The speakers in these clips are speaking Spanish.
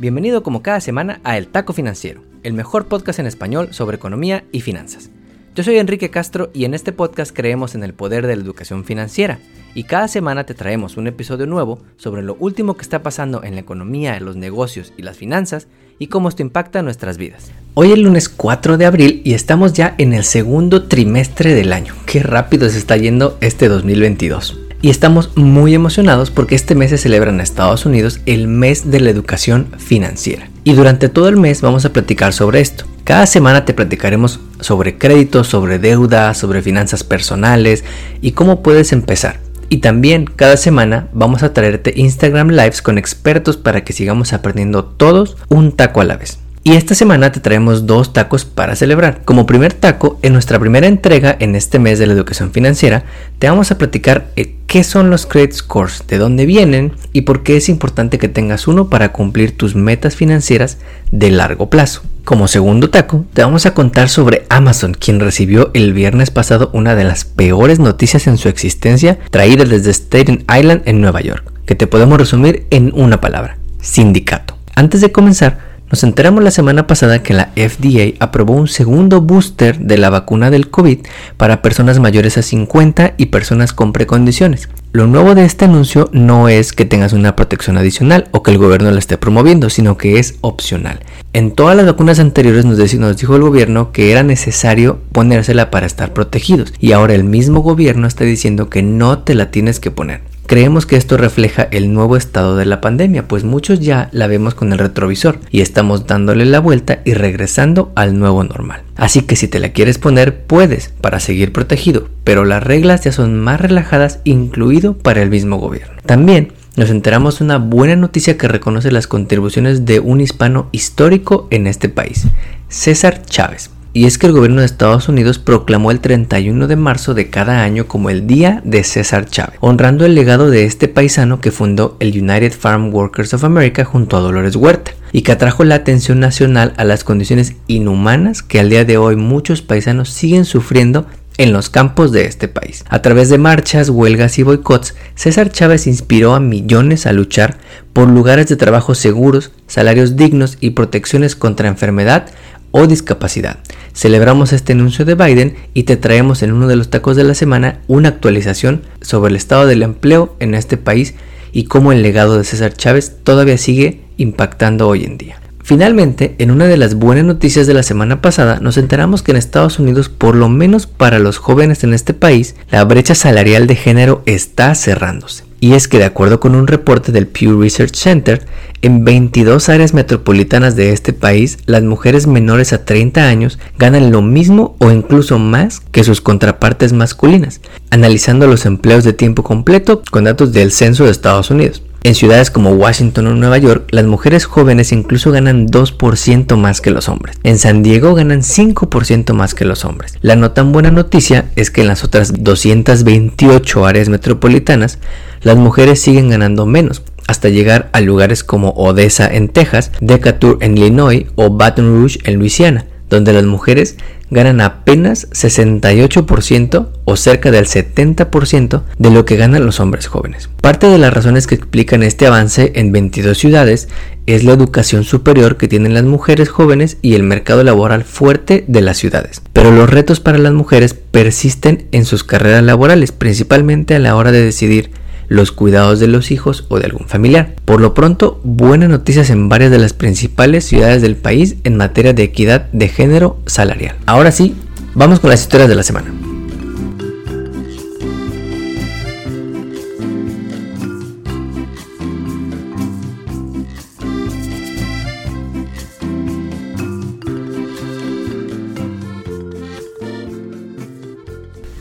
Bienvenido como cada semana a El Taco Financiero, el mejor podcast en español sobre economía y finanzas. Yo soy Enrique Castro y en este podcast creemos en el poder de la educación financiera y cada semana te traemos un episodio nuevo sobre lo último que está pasando en la economía, los negocios y las finanzas y cómo esto impacta nuestras vidas. Hoy es el lunes 4 de abril y estamos ya en el segundo trimestre del año. Qué rápido se está yendo este 2022. Y estamos muy emocionados porque este mes se celebra en Estados Unidos el mes de la educación financiera. Y durante todo el mes vamos a platicar sobre esto. Cada semana te platicaremos sobre créditos, sobre deuda, sobre finanzas personales y cómo puedes empezar. Y también cada semana vamos a traerte Instagram Lives con expertos para que sigamos aprendiendo todos un taco a la vez. Y esta semana te traemos dos tacos para celebrar. Como primer taco, en nuestra primera entrega en este mes de la educación financiera, te vamos a platicar eh, qué son los credit scores, de dónde vienen y por qué es importante que tengas uno para cumplir tus metas financieras de largo plazo. Como segundo taco, te vamos a contar sobre Amazon, quien recibió el viernes pasado una de las peores noticias en su existencia traída desde Staten Island en Nueva York, que te podemos resumir en una palabra, sindicato. Antes de comenzar, nos enteramos la semana pasada que la FDA aprobó un segundo booster de la vacuna del COVID para personas mayores a 50 y personas con precondiciones. Lo nuevo de este anuncio no es que tengas una protección adicional o que el gobierno la esté promoviendo, sino que es opcional. En todas las vacunas anteriores nos, dijo el gobierno que era necesario ponérsela para estar protegidos y ahora el mismo gobierno está diciendo que no te la tienes que poner. Creemos que esto refleja el nuevo estado de la pandemia, pues muchos ya la vemos con el retrovisor y estamos dándole la vuelta y regresando al nuevo normal. Así que si te la quieres poner, puedes para seguir protegido, pero las reglas ya son más relajadas, incluido para el mismo gobierno. También nos enteramos una buena noticia que reconoce las contribuciones de un hispano histórico en este país, César Chávez. Y es que el gobierno de Estados Unidos proclamó el 31 de marzo de cada año como el Día de César Chávez, honrando el legado de este paisano que fundó el United Farm Workers of America junto a Dolores Huerta y que atrajo la atención nacional a las condiciones inhumanas que al día de hoy muchos paisanos siguen sufriendo en los campos de este país. A través de marchas, huelgas y boicots, César Chávez inspiró a millones a luchar por lugares de trabajo seguros, salarios dignos y protecciones contra enfermedad o discapacidad. Celebramos este anuncio de Biden y te traemos en uno de los tacos de la semana una actualización sobre el estado del empleo en este país y cómo el legado de César Chávez todavía sigue impactando hoy en día. Finalmente, en una de las buenas noticias de la semana pasada, nos enteramos que en Estados Unidos, por lo menos para los jóvenes en este país, la brecha salarial de género está cerrándose. Y es que de acuerdo con un reporte del Pew Research Center, en 22 áreas metropolitanas de este país, las mujeres menores a 30 años ganan lo mismo o incluso más que sus contrapartes masculinas, analizando los empleos de tiempo completo con datos del Censo de Estados Unidos. En ciudades como Washington o Nueva York, las mujeres jóvenes incluso ganan 2% más que los hombres. En San Diego ganan 5% más que los hombres. La no tan buena noticia es que en las otras 228 áreas metropolitanas, las mujeres siguen ganando menos, hasta llegar a lugares como Odessa en Texas, Decatur en Illinois o Baton Rouge en Luisiana, donde las mujeres ganan apenas 68% o cerca del 70% de lo que ganan los hombres jóvenes. Parte de las razones que explican este avance en 22 ciudades es la educación superior que tienen las mujeres jóvenes y el mercado laboral fuerte de las ciudades. Pero los retos para las mujeres persisten en sus carreras laborales, principalmente a la hora de decidir los cuidados de los hijos o de algún familiar. Por lo pronto, buenas noticias en varias de las principales ciudades del país en materia de equidad de género salarial. Ahora sí, vamos con las historias de la semana.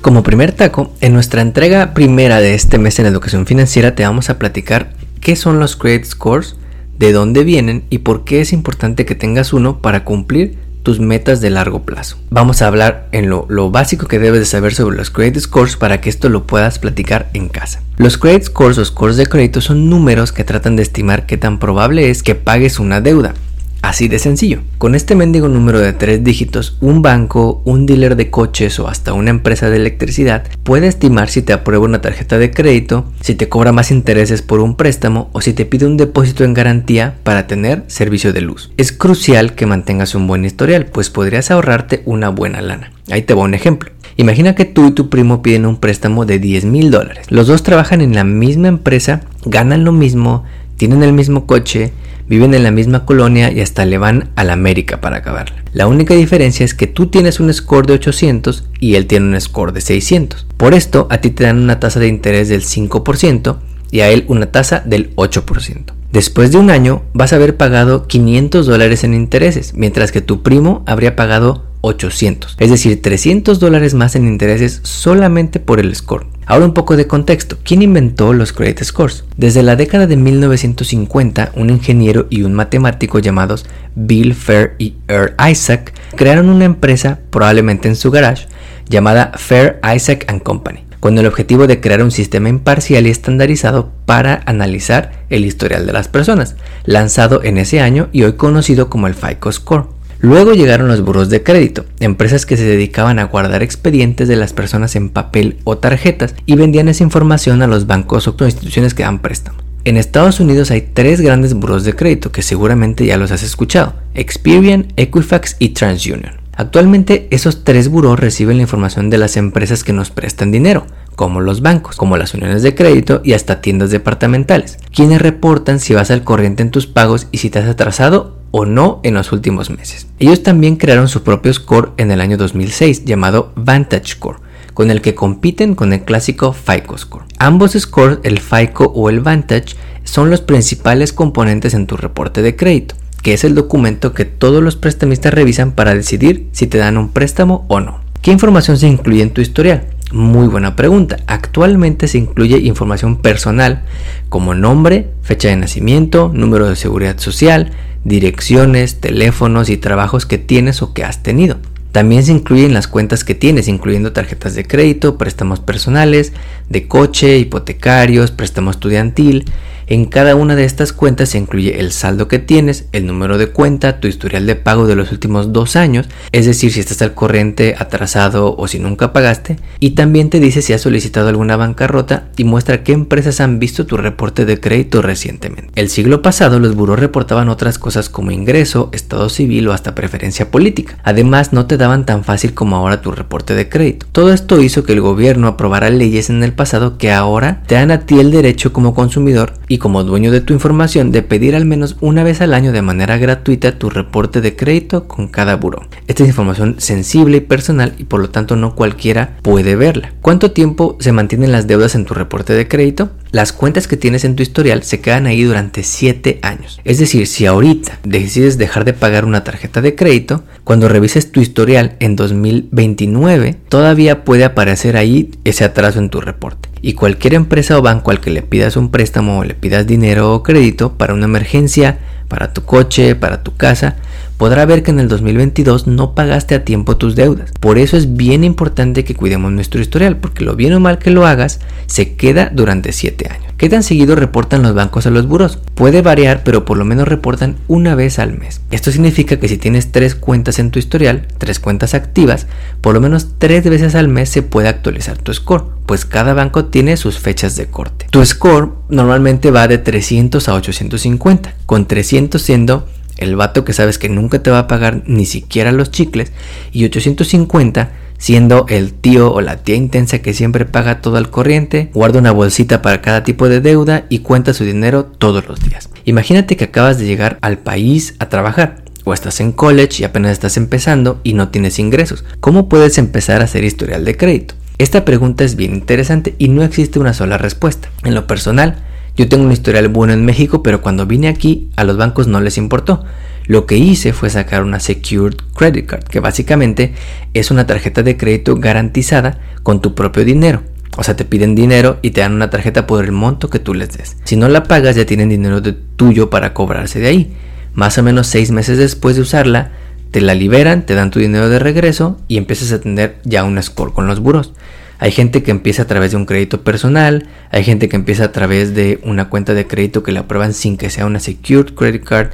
Como primer taco, en nuestra entrega primera de este mes en educación financiera te vamos a platicar qué son los credit scores, de dónde vienen y por qué es importante que tengas uno para cumplir tus metas de largo plazo. Vamos a hablar en lo, básico que debes de saber sobre los credit scores para que esto lo puedas platicar en casa. Los credit scores o scores de crédito son números que tratan de estimar qué tan probable es que pagues una deuda. Así de sencillo. Con este mendigo número de tres dígitos, un banco, un dealer de coches o hasta una empresa de electricidad puede estimar si te aprueba una tarjeta de crédito, si te cobra más intereses por un préstamo o si te pide un depósito en garantía para tener servicio de luz. Es crucial que mantengas un buen historial, pues podrías ahorrarte una buena lana. Ahí te va un ejemplo. Imagina que tú y tu primo piden un préstamo de 10 mil dólares. Los dos trabajan en la misma empresa, ganan lo mismo, tienen el mismo coche, viven en la misma colonia y hasta le van a la América para acabarla. La única diferencia es que tú tienes un score de 800 y él tiene un score de 600. Por esto, a ti te dan una tasa de interés del 5% y a él una tasa del 8%. Después de un año vas a haber pagado 500 dólares en intereses, mientras que tu primo habría pagado 800, es decir, 300 dólares más en intereses solamente por el score. Ahora un poco de contexto. ¿Quién inventó los credit scores? Desde la década de 1950, un ingeniero y un matemático llamados Bill Fair y Earl Isaac crearon una empresa, probablemente en su garage, llamada Fair Isaac and Company, con el objetivo de crear un sistema imparcial y estandarizado para analizar el historial de las personas, lanzado en ese año y hoy conocido como el FICO Score. Luego llegaron los buros de crédito, empresas que se dedicaban a guardar expedientes de las personas en papel o tarjetas y vendían esa información a los bancos o instituciones que dan préstamo. En Estados Unidos hay tres grandes buros de crédito que seguramente ya los has escuchado, Experian, Equifax y TransUnion. Actualmente esos tres buros reciben la información de las empresas que nos prestan dinero, como los bancos, como las uniones de crédito y hasta tiendas departamentales, quienes reportan si vas al corriente en tus pagos y si te has atrasado o no en los últimos meses. Ellos también crearon su propio score en el año 2006 llamado Vantage Score, con el que compiten con el clásico FICO Score. Ambos scores, el FICO o el Vantage, son los principales componentes en tu reporte de crédito, que es el documento que todos los prestamistas revisan para decidir si te dan un préstamo o no. ¿Qué información se incluye en tu historial? Muy buena pregunta. Actualmente se incluye información personal como nombre, fecha de nacimiento, número de seguridad social, direcciones, teléfonos y trabajos que tienes o que has tenido. También se incluyen las cuentas que tienes, incluyendo tarjetas de crédito, préstamos personales, de coche, hipotecarios, préstamo estudiantil, en cada una de estas cuentas se incluye el saldo que tienes, el número de cuenta, tu historial de pago de los últimos dos años, es decir, si estás al corriente, atrasado o si nunca pagaste, y también te dice si has solicitado alguna bancarrota y muestra qué empresas han visto tu reporte de crédito recientemente. El siglo pasado los buros reportaban otras cosas como ingreso, estado civil o hasta preferencia política. Además, no te daban tan fácil como ahora tu reporte de crédito. Todo esto hizo que el gobierno aprobara leyes en el pasado que ahora te dan a ti el derecho como consumidor como dueño de tu información de pedir al menos una vez al año de manera gratuita tu reporte de crédito con cada buro. Esta es información sensible y personal y por lo tanto no cualquiera puede verla. ¿Cuánto tiempo se mantienen las deudas en tu reporte de crédito? Las cuentas que tienes en tu historial se quedan ahí durante 7 años. Es decir, si ahorita decides dejar de pagar una tarjeta de crédito, cuando revises tu historial en 2029, todavía puede aparecer ahí ese atraso en tu reporte. Y cualquier empresa o banco al que le pidas un préstamo o le pidas dinero o crédito para una emergencia, para tu coche, para tu casa, podrá ver que en el 2022 no pagaste a tiempo tus deudas. Por eso es bien importante que cuidemos nuestro historial, porque lo bien o mal que lo hagas, se queda durante 7 años. ¿Qué tan seguido reportan los bancos a los buros? Puede variar, pero por lo menos reportan una vez al mes. Esto significa que si tienes tres cuentas en tu historial, tres cuentas activas, por lo menos tres veces al mes se puede actualizar tu score, pues cada banco tiene sus fechas de corte. Tu score normalmente va de 300 a 850, con 300 siendo el vato que sabes que nunca te va a pagar ni siquiera los chicles, y 850 siendo el tío o la tía intensa que siempre paga todo al corriente, guarda una bolsita para cada tipo de deuda y cuenta su dinero todos los días. Imagínate que acabas de llegar al país a trabajar. O estás en college y apenas estás empezando y no tienes ingresos. ¿Cómo puedes empezar a hacer historial de crédito? Esta pregunta es bien interesante y no existe una sola respuesta. En lo personal, yo tengo un historial bueno en México, pero cuando vine aquí a los bancos no les importó. Lo que hice fue sacar una Secured Credit Card, que básicamente es una tarjeta de crédito garantizada con tu propio dinero. O sea, te piden dinero y te dan una tarjeta por el monto que tú les des. Si no la pagas, ya tienen dinero de tuyo para cobrarse de ahí. Más o menos seis meses después de usarla, te la liberan, te dan tu dinero de regreso y empiezas a tener ya un score con los buros. Hay gente que empieza a través de un crédito personal, hay gente que empieza a través de una cuenta de crédito que la aprueban sin que sea una secured credit card.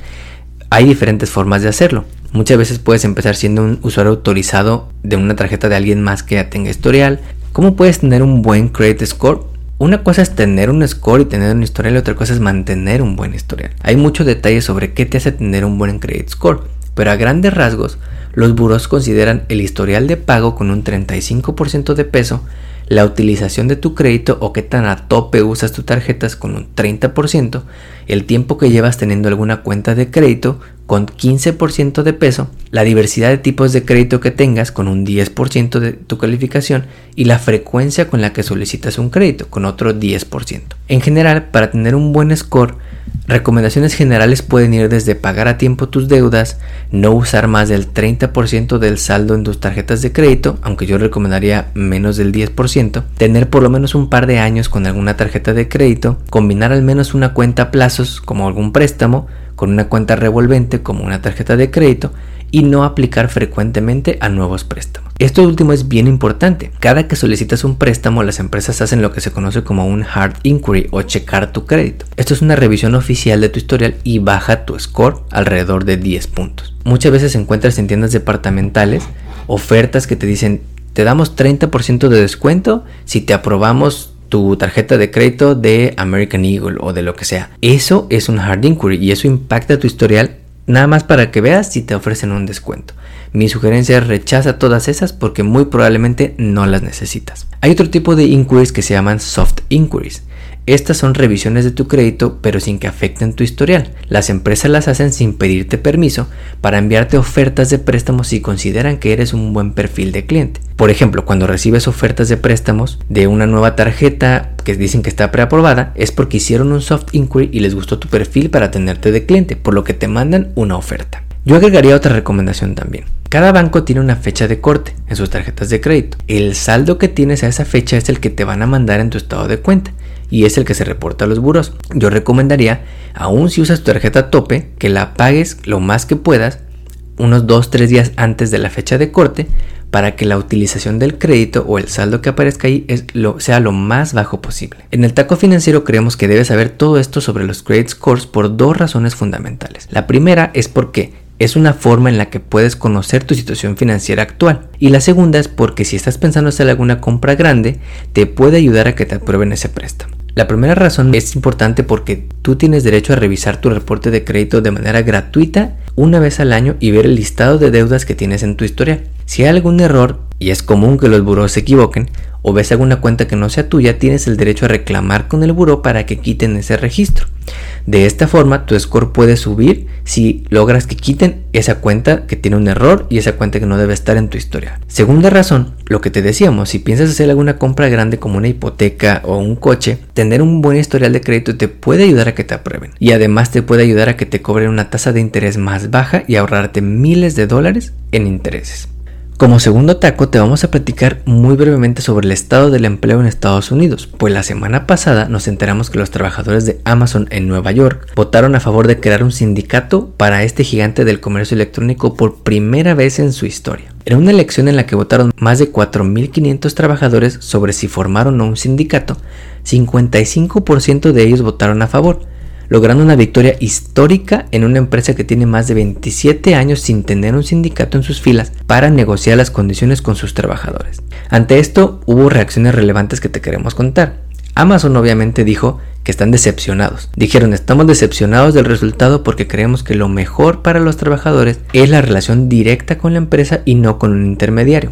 Hay diferentes formas de hacerlo. Muchas veces puedes empezar siendo un usuario autorizado de una tarjeta de alguien más que ya tenga historial. ¿Cómo puedes tener un buen credit score? Una cosa es tener un score y tener un historial y otra cosa es mantener un buen historial. Hay muchos detalles sobre qué te hace tener un buen credit score, pero a grandes rasgos, los buros consideran el historial de pago con un 35% de peso la utilización de tu crédito o qué tan a tope usas tus tarjetas con un 30%, el tiempo que llevas teniendo alguna cuenta de crédito con 15% de peso, la diversidad de tipos de crédito que tengas con un 10% de tu calificación y la frecuencia con la que solicitas un crédito con otro 10%. En general, para tener un buen score, Recomendaciones generales pueden ir desde pagar a tiempo tus deudas, no usar más del 30% del saldo en tus tarjetas de crédito, aunque yo recomendaría menos del 10%, tener por lo menos un par de años con alguna tarjeta de crédito, combinar al menos una cuenta a plazos como algún préstamo, con una cuenta revolvente como una tarjeta de crédito y no aplicar frecuentemente a nuevos préstamos. Esto último es bien importante. Cada que solicitas un préstamo, las empresas hacen lo que se conoce como un hard inquiry o checar tu crédito. Esto es una revisión oficial de tu historial y baja tu score alrededor de 10 puntos. Muchas veces encuentras en tiendas departamentales ofertas que te dicen te damos 30% de descuento si te aprobamos tu tarjeta de crédito de American Eagle o de lo que sea. Eso es un hard inquiry y eso impacta tu historial Nada más para que veas si te ofrecen un descuento. Mi sugerencia es rechaza todas esas porque muy probablemente no las necesitas. Hay otro tipo de inquiries que se llaman soft inquiries. Estas son revisiones de tu crédito pero sin que afecten tu historial. Las empresas las hacen sin pedirte permiso para enviarte ofertas de préstamos si consideran que eres un buen perfil de cliente. Por ejemplo, cuando recibes ofertas de préstamos de una nueva tarjeta que dicen que está preaprobada, es porque hicieron un soft inquiry y les gustó tu perfil para tenerte de cliente, por lo que te mandan una oferta. Yo agregaría otra recomendación también. Cada banco tiene una fecha de corte en sus tarjetas de crédito. El saldo que tienes a esa fecha es el que te van a mandar en tu estado de cuenta y es el que se reporta a los buros. Yo recomendaría, aun si usas tu tarjeta tope, que la pagues lo más que puedas unos 2-3 días antes de la fecha de corte para que la utilización del crédito o el saldo que aparezca ahí sea lo más bajo posible. En el taco financiero creemos que debes saber todo esto sobre los credit scores por dos razones fundamentales. La primera es porque es una forma en la que puedes conocer tu situación financiera actual. Y la segunda es porque si estás pensando hacer alguna compra grande, te puede ayudar a que te aprueben ese préstamo. La primera razón es importante porque tú tienes derecho a revisar tu reporte de crédito de manera gratuita una vez al año y ver el listado de deudas que tienes en tu historial. Si hay algún error, y es común que los buros se equivoquen, o ves alguna cuenta que no sea tuya, tienes el derecho a reclamar con el buró para que quiten ese registro. De esta forma, tu score puede subir si logras que quiten esa cuenta que tiene un error y esa cuenta que no debe estar en tu historia. Segunda razón, lo que te decíamos, si piensas hacer alguna compra grande como una hipoteca o un coche, tener un buen historial de crédito te puede ayudar a que te aprueben. Y además te puede ayudar a que te cobren una tasa de interés más baja y ahorrarte miles de dólares en intereses. Como segundo taco te vamos a platicar muy brevemente sobre el estado del empleo en Estados Unidos, pues la semana pasada nos enteramos que los trabajadores de Amazon en Nueva York votaron a favor de crear un sindicato para este gigante del comercio electrónico por primera vez en su historia. En una elección en la que votaron más de 4.500 trabajadores sobre si formaron o no un sindicato, 55% de ellos votaron a favor, logrando una victoria histórica en una empresa que tiene más de 27 años sin tener un sindicato en sus filas para negociar las condiciones con sus trabajadores. Ante esto hubo reacciones relevantes que te queremos contar. Amazon obviamente dijo que están decepcionados. Dijeron, estamos decepcionados del resultado porque creemos que lo mejor para los trabajadores es la relación directa con la empresa y no con un intermediario.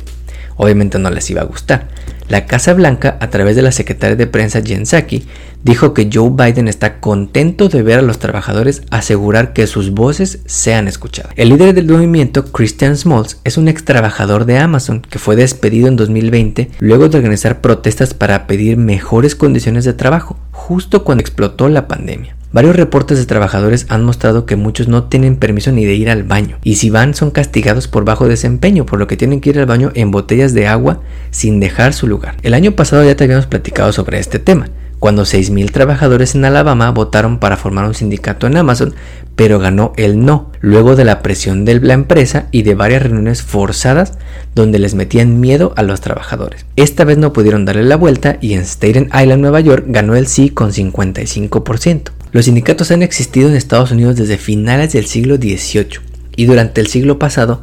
Obviamente no les iba a gustar. La Casa Blanca, a través de la secretaria de prensa Jen Psaki, dijo que Joe Biden está contento de ver a los trabajadores asegurar que sus voces sean escuchadas. El líder del movimiento, Christian Smalls, es un ex trabajador de Amazon que fue despedido en 2020 luego de organizar protestas para pedir mejores condiciones de trabajo, justo cuando explotó la pandemia. Varios reportes de trabajadores han mostrado que muchos no tienen permiso ni de ir al baño, y si van son castigados por bajo desempeño, por lo que tienen que ir al baño en botellas de agua sin dejar su lugar. El año pasado ya te habíamos platicado sobre este tema, cuando 6.000 trabajadores en Alabama votaron para formar un sindicato en Amazon, pero ganó el no, luego de la presión de la empresa y de varias reuniones forzadas donde les metían miedo a los trabajadores. Esta vez no pudieron darle la vuelta y en Staten Island, Nueva York, ganó el sí con 55%. Los sindicatos han existido en Estados Unidos desde finales del siglo XVIII y durante el siglo pasado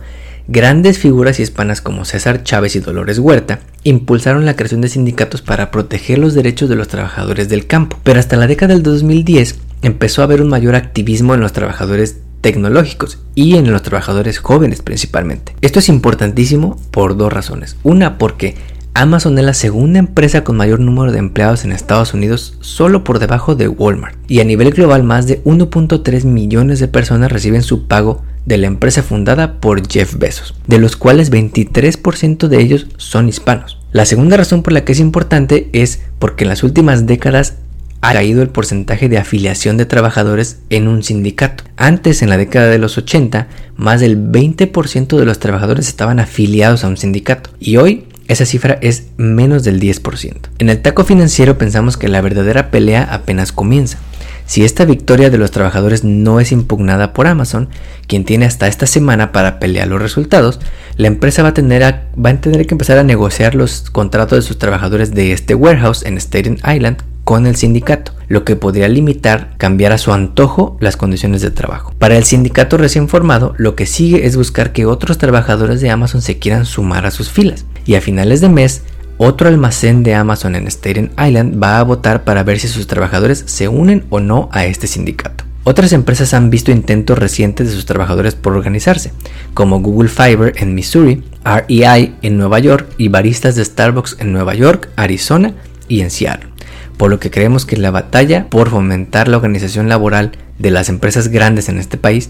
Grandes figuras hispanas como César Chávez y Dolores Huerta impulsaron la creación de sindicatos para proteger los derechos de los trabajadores del campo, pero hasta la década del 2010 empezó a haber un mayor activismo en los trabajadores tecnológicos y en los trabajadores jóvenes principalmente. Esto es importantísimo por dos razones. Una porque Amazon es la segunda empresa con mayor número de empleados en Estados Unidos solo por debajo de Walmart. Y a nivel global más de 1.3 millones de personas reciben su pago de la empresa fundada por Jeff Bezos, de los cuales 23% de ellos son hispanos. La segunda razón por la que es importante es porque en las últimas décadas ha caído el porcentaje de afiliación de trabajadores en un sindicato. Antes, en la década de los 80, más del 20% de los trabajadores estaban afiliados a un sindicato y hoy esa cifra es menos del 10%. En el taco financiero pensamos que la verdadera pelea apenas comienza. Si esta victoria de los trabajadores no es impugnada por Amazon, quien tiene hasta esta semana para pelear los resultados, la empresa va a, tener va a tener que empezar a negociar los contratos de sus trabajadores de este warehouse en Staten Island con el sindicato, lo que podría limitar, cambiar a su antojo las condiciones de trabajo. Para el sindicato recién formado, lo que sigue es buscar que otros trabajadores de Amazon se quieran sumar a sus filas. Y a finales de mes, otro almacén de Amazon en Staten Island va a votar para ver si sus trabajadores se unen o no a este sindicato. Otras empresas han visto intentos recientes de sus trabajadores por organizarse, como Google Fiber en Missouri, REI en Nueva York y baristas de Starbucks en Nueva York, Arizona y en Seattle. Por lo que creemos que la batalla por fomentar la organización laboral de las empresas grandes en este país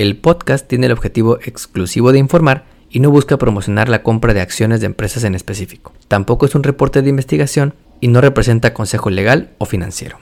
El podcast tiene el objetivo exclusivo de informar y no busca promocionar la compra de acciones de empresas en específico. Tampoco es un reporte de investigación y no representa consejo legal o financiero.